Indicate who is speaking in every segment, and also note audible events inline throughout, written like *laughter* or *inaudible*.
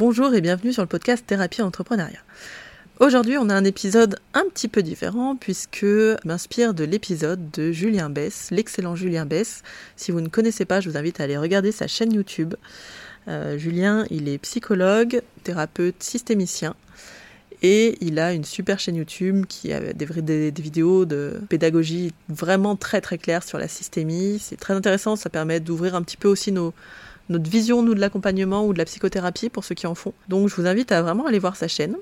Speaker 1: Bonjour et bienvenue sur le podcast Thérapie Entrepreneuriat. Aujourd'hui, on a un épisode un petit peu différent puisque m'inspire de l'épisode de Julien Bess, l'excellent Julien Bess. Si vous ne connaissez pas, je vous invite à aller regarder sa chaîne YouTube. Euh, Julien, il est psychologue, thérapeute, systémicien et il a une super chaîne YouTube qui a des, vidéos de pédagogie vraiment très très claires sur la systémie. C'est très intéressant, ça permet d'ouvrir un petit peu aussi nos, notre vision, nous, de l'accompagnement ou de la psychothérapie pour ceux qui en font. Donc je vous invite à vraiment aller voir sa chaîne.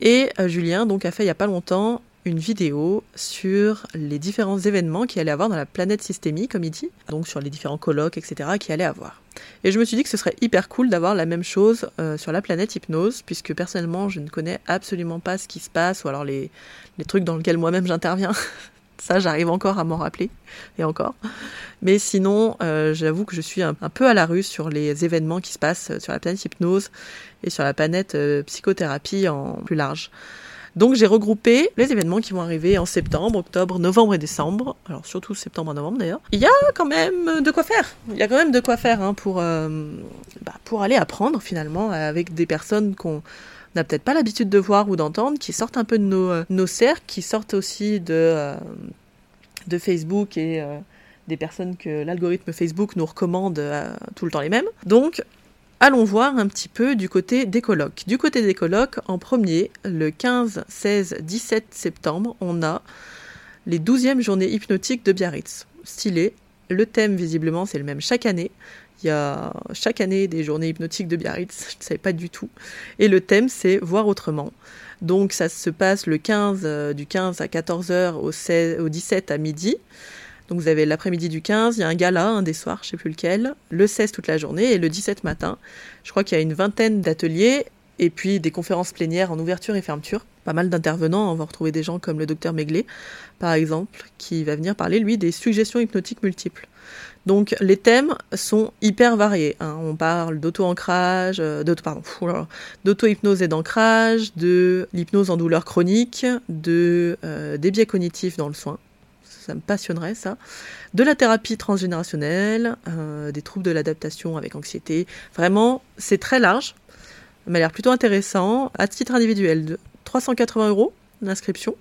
Speaker 1: Et euh, Julien donc a fait il n'y a pas longtemps une vidéo sur les différents événements qu'il allait avoir dans la planète systémie, comme il dit, donc sur les différents colloques, etc., qu'il allait avoir. Et je me suis dit que ce serait hyper cool d'avoir la même chose euh, sur la planète hypnose, puisque personnellement, je ne connais absolument pas ce qui se passe, ou alors les, les trucs dans lesquels moi-même j'interviens. *laughs* Ça, j'arrive encore à m'en rappeler, et encore. Mais sinon, euh, j'avoue que je suis un, peu à la rue sur les événements qui se passent sur la planète hypnose et sur la planète euh, psychothérapie en plus large. Donc j'ai regroupé les événements qui vont arriver en septembre, octobre, novembre et décembre. Alors surtout septembre et novembre d'ailleurs. Il y a quand même de quoi faire. Il y a quand même de quoi faire hein, pour, euh, bah, pour aller apprendre finalement avec des personnes qu'on n'a peut-être pas l'habitude de voir ou d'entendre, qui sortent un peu de nos, euh, cercles, qui sortent aussi de, euh, Facebook et euh, des personnes que l'algorithme Facebook nous recommande tout le temps les mêmes. Donc, allons voir un petit peu du côté des colloques. Du côté des colloques, en premier, le 15, 16, 17 septembre, on a les 12e journées hypnotiques de Biarritz. Stylé. Le thème, visiblement, c'est le même chaque année. Il y a chaque année des journées hypnotiques de Biarritz, je ne savais pas du tout. Et le thème, c'est voir autrement. Donc ça se passe le 15, euh, du 15 à 14h au, 16, au 17 à midi. Donc vous avez l'après-midi du 15, il y a un gala, un des soirs, je sais plus lequel, le 16 toute la journée et le 17 matin. Je crois qu'il y a une vingtaine d'ateliers et puis des conférences plénières en ouverture et fermeture. Pas mal d'intervenants, on va retrouver des gens comme le docteur Meglé, par exemple, qui va venir parler, lui, des suggestions hypnotiques multiples. Donc les thèmes sont hyper variés. Hein. On parle d'auto-ancrage, euh, *laughs* d'auto-hypnose et d'ancrage, de l'hypnose en douleur chronique, de euh, des biais cognitifs dans le soin. Ça me passionnerait ça. De la thérapie transgénérationnelle, euh, des troubles de l'adaptation avec anxiété. Vraiment, c'est très large. M'a l'air plutôt intéressant. À titre individuel, de 380 euros l'inscription.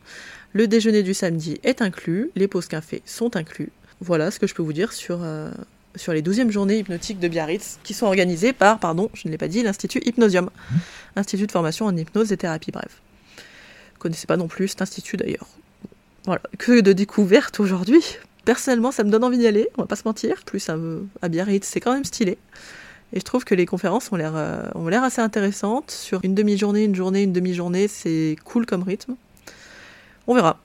Speaker 1: Le déjeuner du samedi est inclus. Les pauses café sont inclus. Voilà ce que je peux vous dire sur, euh, sur les 12e journées hypnotiques de Biarritz, qui sont organisées par, pardon, je ne l'ai pas dit, l'Institut Hypnosium, mmh. Institut de formation en hypnose et thérapie, bref. Vous connaissez pas non plus cet institut d'ailleurs. Voilà, que de découvertes aujourd'hui. Personnellement, ça me donne envie d'y aller, on va pas se mentir. Plus à, à Biarritz, c'est quand même stylé. Et je trouve que les conférences ont l'air euh, ont l'air assez intéressantes. Sur une demi-journée, une journée, une demi-journée, c'est cool comme rythme. On verra.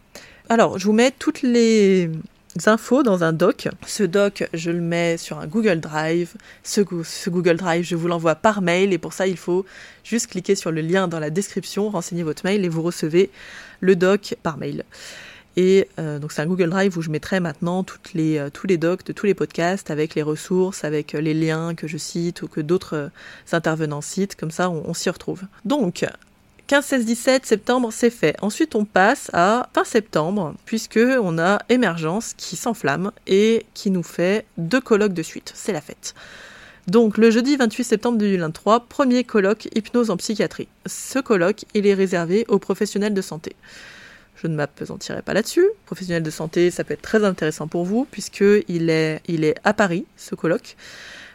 Speaker 1: Alors, je vous mets toutes les infos dans un doc. Ce doc, je le mets sur un Google Drive. Ce, Google Drive, je vous l'envoie par mail et pour ça, il faut juste cliquer sur le lien dans la description, renseigner votre mail et vous recevez le doc par mail. Et euh, donc c'est un Google Drive où je mettrai maintenant toutes les, euh, tous les docs de tous les podcasts avec les ressources, avec euh, les liens que je cite ou que d'autres intervenants citent. Comme ça, on s'y retrouve. Donc, 15, 16, 17 septembre, c'est fait. Ensuite, on passe à fin septembre, puisque on a Émergence qui s'enflamme et qui nous fait deux colloques de suite. C'est la fête. Donc, le jeudi 28 septembre 2023, premier colloque hypnose en psychiatrie. Ce colloque, il est réservé aux professionnels de santé. Je ne m'apesantirai pas là-dessus. Professionnel de santé, ça peut être très intéressant pour vous, puisqu'il est, il est à Paris, ce colloque.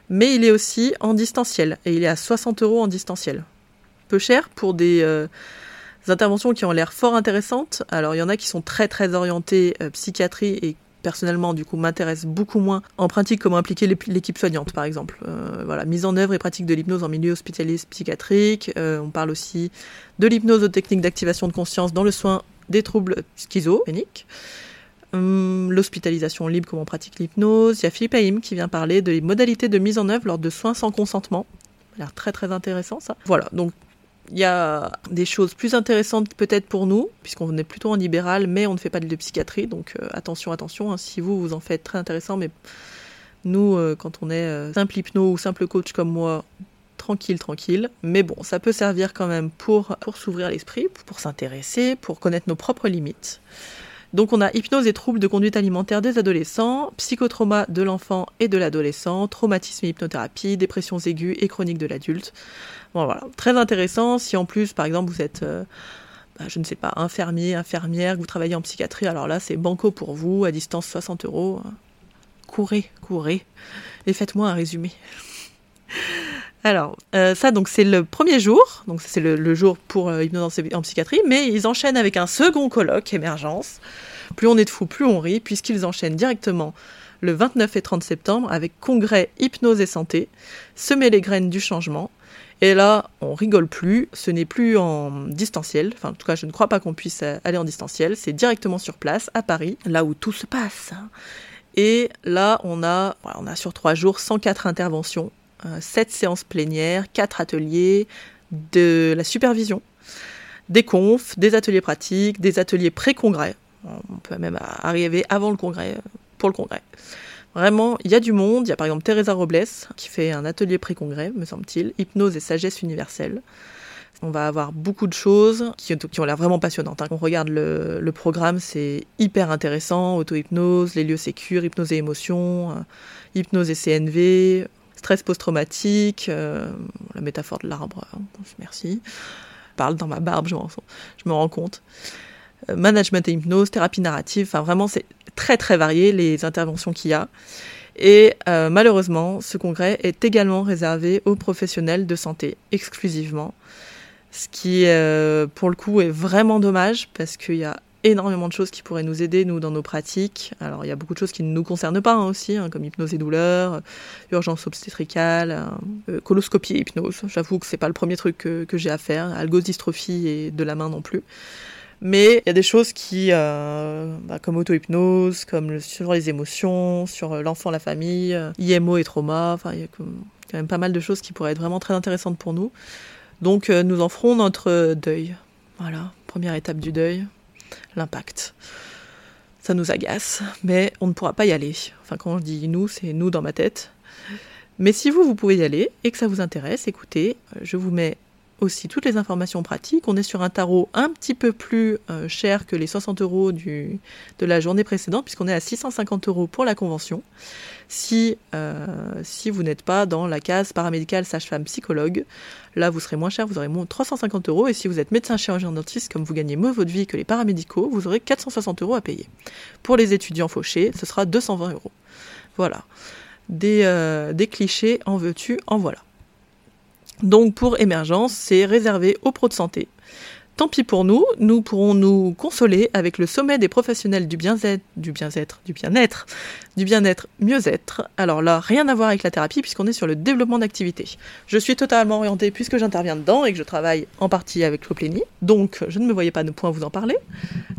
Speaker 1: Mais il est aussi en distanciel, et il est à 60 euros en distanciel peu cher pour des, euh, interventions qui ont l'air fort intéressantes. Alors il y en a qui sont très très orientées euh, psychiatrie et personnellement du coup m'intéressent beaucoup moins en pratique comment impliquer l'équipe soignante par exemple. Euh, voilà, mise en œuvre et pratique de l'hypnose en milieu hospitalier psychiatrique. On parle aussi de l'hypnose aux techniques d'activation de conscience dans le soin des troubles schizophréniques. Hum, L'hospitalisation libre, comment on pratique l'hypnose. Il y a Philippe Haïm qui vient parler des modalités de mise en œuvre lors de soins sans consentement. Ça a l'air très très intéressant ça. Voilà, donc il y a des choses plus intéressantes peut-être pour nous, puisqu'on est plutôt en libéral, mais on ne fait pas de psychiatrie, donc euh, attention, attention, hein, si vous, vous en faites très intéressant, mais nous, euh, quand on est euh, simple hypno ou simple coach comme moi, tranquille, tranquille, mais bon, ça peut servir quand même pour, pour s'ouvrir l'esprit, pour s'intéresser, pour connaître nos propres limites. Donc on a hypnose et troubles de conduite alimentaire des adolescents, psychotrauma de l'enfant et de l'adolescent, traumatisme et hypnothérapie, dépressions aiguës et chroniques de l'adulte. Bon voilà, très intéressant. Si en plus, par exemple, vous êtes, euh, bah, je ne sais pas, infirmier, infirmière, vous travaillez en psychiatrie, alors là c'est banco pour vous, à distance 60 euros. Courez, courez, et faites-moi un résumé. Alors, euh, ça, donc, c'est le premier jour. Donc, c'est le, jour pour euh, hypnose en, psychiatrie. Mais ils enchaînent avec un second colloque, émergence. Plus on est de fous, plus on rit, puisqu'ils enchaînent directement le 29 et 30 septembre avec congrès hypnose et santé, semer les graines du changement. Et là, on rigole plus, ce n'est plus en distanciel, enfin en tout cas je ne crois pas qu'on puisse aller en distanciel, c'est directement sur place, à Paris, là où tout se passe. Et là, on a, on a sur trois jours 104 interventions 7 séances plénières, 4 ateliers, de la supervision, des confs, des ateliers pratiques, des ateliers pré-congrès. On peut même arriver avant le congrès, pour le congrès. Vraiment, il y a du monde. Il y a par exemple Teresa Robles qui fait un atelier pré-congrès, me semble-t-il, hypnose et sagesse universelle. On va avoir beaucoup de choses qui, ont l'air vraiment passionnantes. Quand hein. on regarde le, programme, c'est hyper intéressant. Auto-hypnose, les lieux sécures, hypnose et émotion, euh, hypnose et CNV, stress post-traumatique, euh, la métaphore de l'arbre, hein, merci. Parle dans ma barbe, je, je me rends compte. Euh, management et hypnose, thérapie narrative, enfin vraiment c'est très très varié les interventions qu'il y a. Et euh, malheureusement, ce congrès est également réservé aux professionnels de santé exclusivement, ce qui pour le coup est vraiment dommage parce qu'il y a énormément de choses qui pourraient nous aider, nous, dans nos pratiques. Alors, il y a beaucoup de choses qui ne nous concernent pas hein, aussi, hein, comme hypnose et douleur, euh, urgence obstétricale, euh, euh, coloscopie et hypnose. J'avoue que c'est pas le premier truc que, j'ai à faire, algodystrophie et de la main non plus. Mais il y a des choses qui, bah, comme auto-hypnose, comme sur les émotions, sur l'enfant, la famille, IMO et trauma, il y a quand même pas mal de choses qui pourraient être vraiment très intéressantes pour nous. Donc, nous en ferons notre deuil. Voilà, première étape du deuil l'impact. Ça nous agace, mais on ne pourra pas y aller. Enfin, quand je dis nous, c'est nous dans ma tête. Mais si vous, vous pouvez y aller et que ça vous intéresse, écoutez, je vous mets aussi toutes les informations pratiques. On est sur un tarot un petit peu plus euh, cher que les 60 euros du, de la journée précédente, puisqu'on est à 650 euros pour la convention. Si, euh, si vous n'êtes pas dans la case paramédicale sage-femme psychologue, là vous serez moins cher, vous aurez moins 350 euros. Et si vous êtes médecin chirurgien dentiste, comme vous gagnez mieux votre vie que les paramédicaux, vous aurez 460 euros à payer. Pour les étudiants fauchés, ce sera 220 euros. Voilà. Des, euh, des clichés en veux-tu, en voilà. Donc pour émergence, c'est réservé aux pros de santé. Tant pis pour nous, nous pourrons nous consoler avec le sommet des professionnels du bien-être, du bien-être, du bien-être, du bien-être, mieux-être. Alors là, rien à voir avec la thérapie puisqu'on est sur le développement d'activité. Je suis totalement orientée puisque j'interviens dedans et que je travaille en partie avec Coplénie. Donc, je ne me voyais pas de point vous en parler.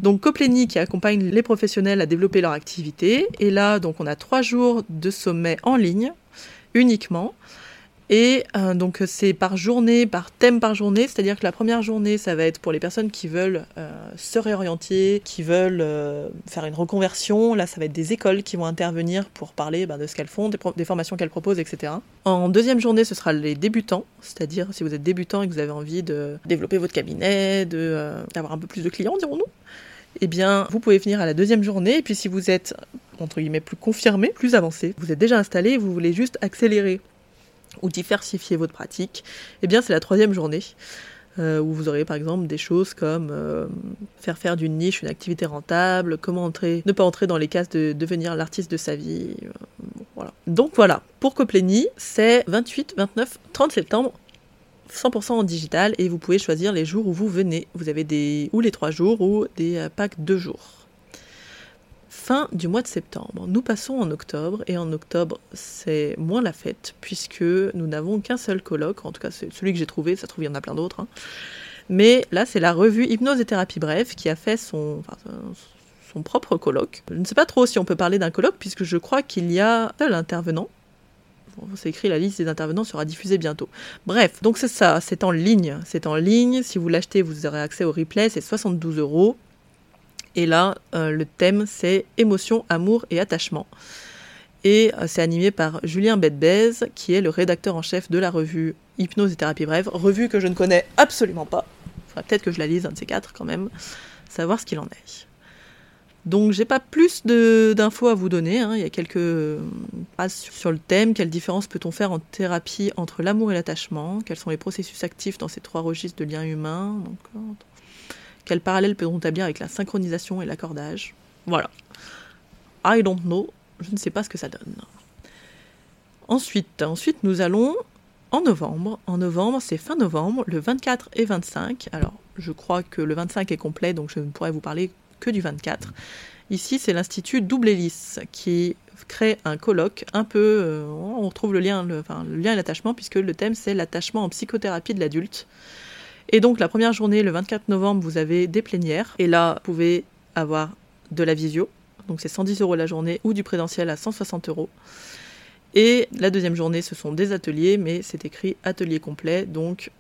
Speaker 1: Donc, Coplénie qui accompagne les professionnels à développer leur activité. Et là, donc, on a trois jours de sommet en ligne uniquement. Et euh, donc c'est par journée, par thème par journée, c'est-à-dire que la première journée, ça va être pour les personnes qui veulent euh, se réorienter, qui veulent euh, faire une reconversion. Là, ça va être des écoles qui vont intervenir pour parler ben, de ce qu'elles font, des, formations qu'elles proposent, etc. En deuxième journée, ce sera les débutants, c'est-à-dire si vous êtes débutant et que vous avez envie de développer votre cabinet, d'avoir un peu plus de clients, dirons-nous. Eh bien, vous pouvez venir à la deuxième journée, et puis si vous êtes, entre guillemets, plus confirmé, plus avancé, vous êtes déjà installé, vous voulez juste accélérer ou diversifier votre pratique, eh bien c'est la troisième journée. Euh, où vous aurez par exemple des choses comme euh, faire faire d'une niche une activité rentable, comment entrer, ne pas entrer dans les cases de devenir l'artiste de sa vie. Euh, voilà. Donc voilà, pour Coplénie, c'est 28, 29, 30 septembre, 100% en digital et vous pouvez choisir les jours où vous venez. Vous avez des ou les trois jours ou des packs de jours fin du mois de septembre. Nous passons en octobre et en octobre c'est moins la fête puisque nous n'avons qu'un seul colloque, en tout cas c'est celui que j'ai trouvé, ça se trouve il y en a plein d'autres. Hein. Mais là c'est la revue Hypnose et Thérapie Bref qui a fait son, son propre colloque. Je ne sais pas trop si on peut parler d'un colloque puisque je crois qu'il y a seul intervenant. c'est écrit, la liste des intervenants sera diffusée bientôt. Bref, donc c'est ça, c'est en ligne. C'est en ligne. Si vous l'achetez, vous aurez accès au replay, c'est 72 euros. Et là, euh, le thème, c'est émotion, amour et attachement. Et euh, c'est animé par Julien Bedbez, qui est le rédacteur en chef de la revue Hypnose et thérapie brève, revue que je ne connais absolument pas. Il faudrait peut-être que je la lise, un de ces quatre quand même, savoir ce qu'il en est. Donc j'ai pas plus d'infos à vous donner. Hein. Il y a quelques phrases sur le thème. Quelle différence peut-on faire en thérapie entre l'amour et l'attachement? Quels sont les processus actifs dans ces trois registres de lien humain Quel parallèle peut-on établir avec la synchronisation et l'accordage? Voilà. I don't know. Je ne sais pas ce que ça donne. Ensuite, ensuite nous allons en novembre. En novembre, c'est fin novembre, le 24 et 25. Alors, je crois que le 25 est complet, donc je ne pourrais vous parler que du 24. Ici, c'est l'Institut Double Hélice qui crée un colloque un peu. Euh, on retrouve le lien, le, lien et l'attachement, puisque le thème c'est l'attachement en psychothérapie de l'adulte. Et donc, la première journée, le 24 novembre, vous avez des plénières. Et là, vous pouvez avoir de la visio. Donc, c'est 110 euros la journée ou du présentiel à 160 euros. Et la deuxième journée, ce sont des ateliers, mais c'est écrit atelier complet. Donc,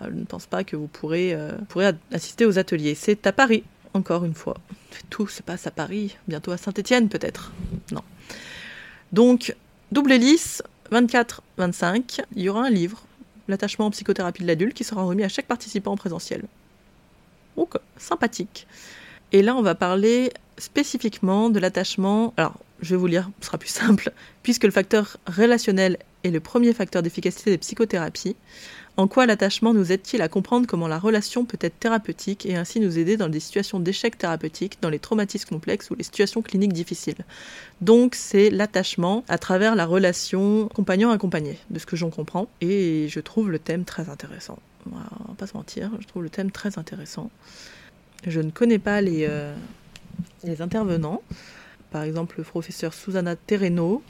Speaker 1: je ne pense pas que vous pourrez, euh, assister aux ateliers. C'est à Paris, encore une fois. Tout se passe à Paris, bientôt à Saint-Étienne peut-être. Non. Donc, double hélice, 24-25, il y aura un livre, L'attachement en psychothérapie de l'adulte, qui sera remis à chaque participant en présentiel. Donc, sympathique. Et là, on va parler spécifiquement de l'attachement. Alors, je vais vous lire, ce sera plus simple. Puisque le facteur relationnel est le premier facteur d'efficacité des psychothérapies, en quoi l'attachement nous aide-t-il à comprendre comment la relation peut être thérapeutique et ainsi nous aider dans des situations d'échec thérapeutique, dans les traumatismes complexes ou les situations cliniques difficiles? Donc c'est l'attachement à travers la relation compagnon-accompagné, de ce que j'en comprends, et je trouve le thème très intéressant. On va pas se mentir, je trouve le thème très intéressant. Je ne connais pas les, euh, les intervenants. Par exemple, le professeur Susanna Terreno,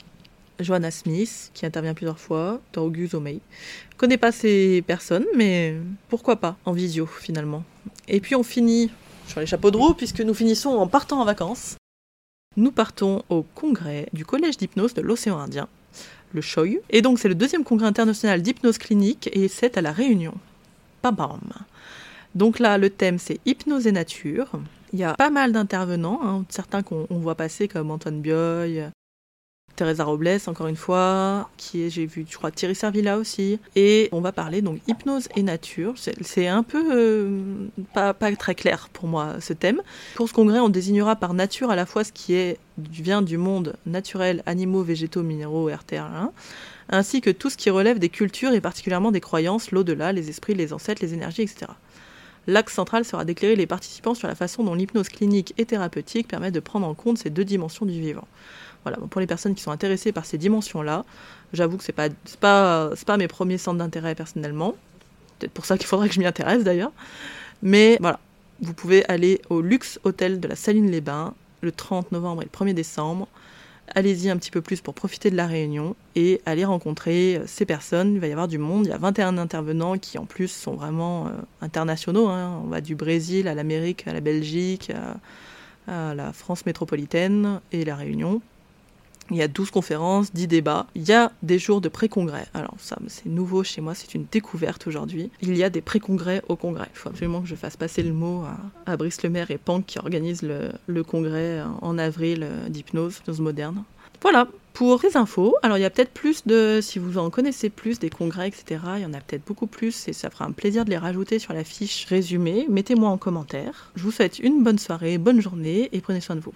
Speaker 1: Joanna Smith, qui intervient plusieurs fois, Torgus Omei. Je connais pas ces personnes, mais pourquoi pas, en visio finalement. Et puis on finit sur les chapeaux de roue, puisque nous finissons en partant en vacances. Nous partons au congrès du Collège d'hypnose de l'océan Indien, le CHOI. Et donc c'est le deuxième congrès international d'hypnose clinique, et c'est à La Réunion. Pam. Donc là, le thème c'est hypnose et nature. Il y a pas mal d'intervenants, hein, certains qu'on voit passer comme Antoine Bioy, Teresa Robles, encore une fois, qui est, j'ai vu, je crois, Thierry Servilla aussi. Et on va parler donc hypnose et nature. C'est un peu euh, pas, pas, très clair pour moi ce thème. Pour ce congrès, on désignera par nature à la fois ce qui vient du monde naturel, animaux, végétaux, minéraux, RTR1, ainsi que tout ce qui relève des cultures et particulièrement des croyances, l'au-delà, les esprits, les ancêtres, les énergies, etc. L'axe central sera d'éclairer les participants sur la façon dont l'hypnose clinique et thérapeutique permet de prendre en compte ces deux dimensions du vivant. Voilà, pour les personnes qui sont intéressées par ces dimensions-là, j'avoue que c'est pas pas pas mes premiers centres d'intérêt personnellement. Peut-être pour ça qu'il faudrait que je m'y intéresse d'ailleurs. Mais voilà, vous pouvez aller au Luxe Hôtel de la Saline-les-Bains le 30 novembre et le 1er décembre. Allez-y un petit peu plus pour profiter de la réunion et aller rencontrer euh, ces personnes. Il va y avoir du monde. Il y a 21 intervenants qui en plus sont vraiment euh, internationaux. Hein. On va du Brésil à l'Amérique, à la Belgique, à la France métropolitaine et la Réunion. Il y a 12 conférences, 10 débats. Il y a des jours de pré-congrès. Alors ça, c'est nouveau chez moi, c'est une découverte aujourd'hui. Il y a des pré-congrès au congrès. Il faut absolument que je fasse passer le mot à, Brice Lemaire et Pank qui organisent le, congrès en avril euh, d'hypnose, hypnose moderne. Voilà, pour les infos, alors il y a peut-être plus de, si vous en connaissez plus des congrès, etc., il y en a peut-être beaucoup plus et ça fera un plaisir de les rajouter sur la fiche résumée. Mettez-moi en commentaire. Je vous souhaite une bonne soirée, bonne journée et prenez soin de vous.